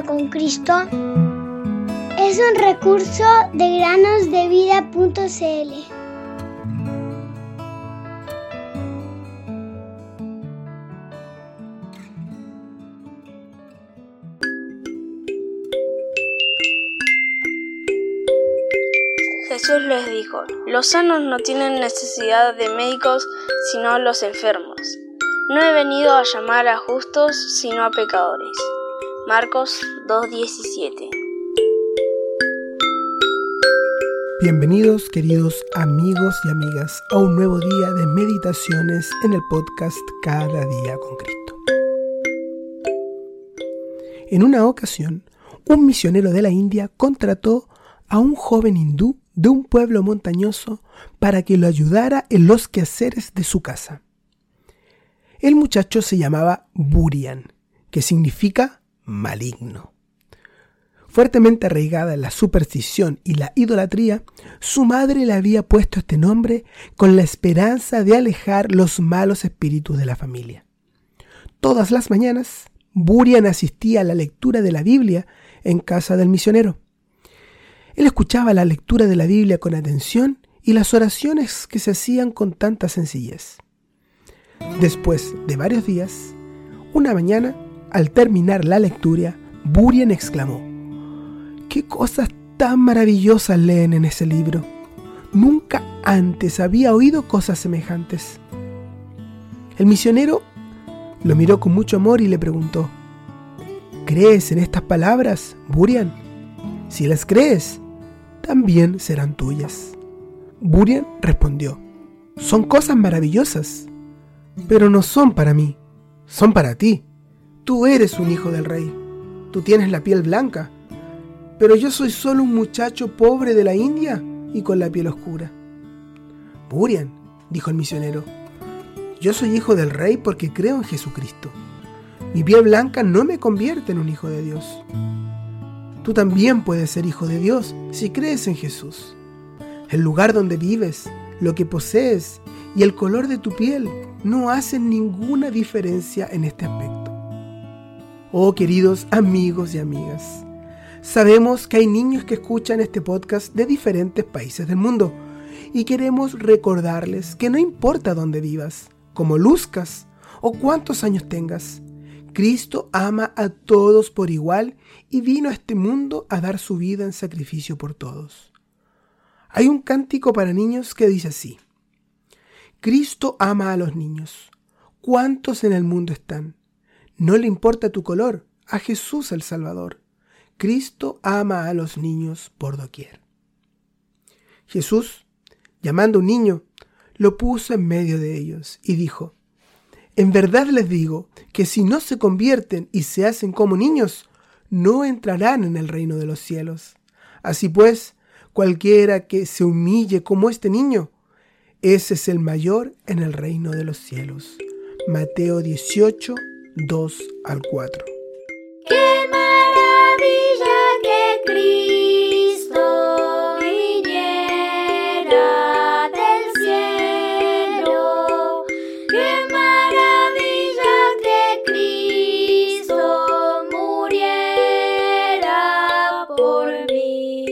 con Cristo es un recurso de granosdevida.cl. Jesús les dijo, los sanos no tienen necesidad de médicos, sino los enfermos. No he venido a llamar a justos, sino a pecadores. Marcos 2.17 Bienvenidos queridos amigos y amigas a un nuevo día de meditaciones en el podcast Cada día con Cristo. En una ocasión, un misionero de la India contrató a un joven hindú de un pueblo montañoso para que lo ayudara en los quehaceres de su casa. El muchacho se llamaba Burian, que significa maligno. Fuertemente arraigada en la superstición y la idolatría, su madre le había puesto este nombre con la esperanza de alejar los malos espíritus de la familia. Todas las mañanas, Burian asistía a la lectura de la Biblia en casa del misionero. Él escuchaba la lectura de la Biblia con atención y las oraciones que se hacían con tanta sencillez. Después de varios días, una mañana, al terminar la lectura, Burian exclamó, ¿Qué cosas tan maravillosas leen en ese libro? Nunca antes había oído cosas semejantes. El misionero lo miró con mucho amor y le preguntó, ¿Crees en estas palabras, Burian? Si las crees, también serán tuyas. Burian respondió, son cosas maravillosas, pero no son para mí, son para ti. Tú eres un hijo del rey, tú tienes la piel blanca pero yo soy solo un muchacho pobre de la India y con la piel oscura. Burian, dijo el misionero, yo soy hijo del rey porque creo en Jesucristo. Mi piel blanca no me convierte en un hijo de Dios. Tú también puedes ser hijo de Dios si crees en Jesús. El lugar donde vives, lo que posees y el color de tu piel no hacen ninguna diferencia en este aspecto. Oh queridos amigos y amigas, Sabemos que hay niños que escuchan este podcast de diferentes países del mundo y queremos recordarles que no importa dónde vivas, cómo luzcas o cuántos años tengas, Cristo ama a todos por igual y vino a este mundo a dar su vida en sacrificio por todos. Hay un cántico para niños que dice así, Cristo ama a los niños. ¿Cuántos en el mundo están? No le importa tu color, a Jesús el Salvador. Cristo ama a los niños por doquier. Jesús, llamando a un niño, lo puso en medio de ellos y dijo, En verdad les digo que si no se convierten y se hacen como niños, no entrarán en el reino de los cielos. Así pues, cualquiera que se humille como este niño, ese es el mayor en el reino de los cielos. Mateo 18, 2 al 4. ¡Qué maravilla que Cristo viniera del cielo! ¡Qué maravilla que Cristo muriera por mí!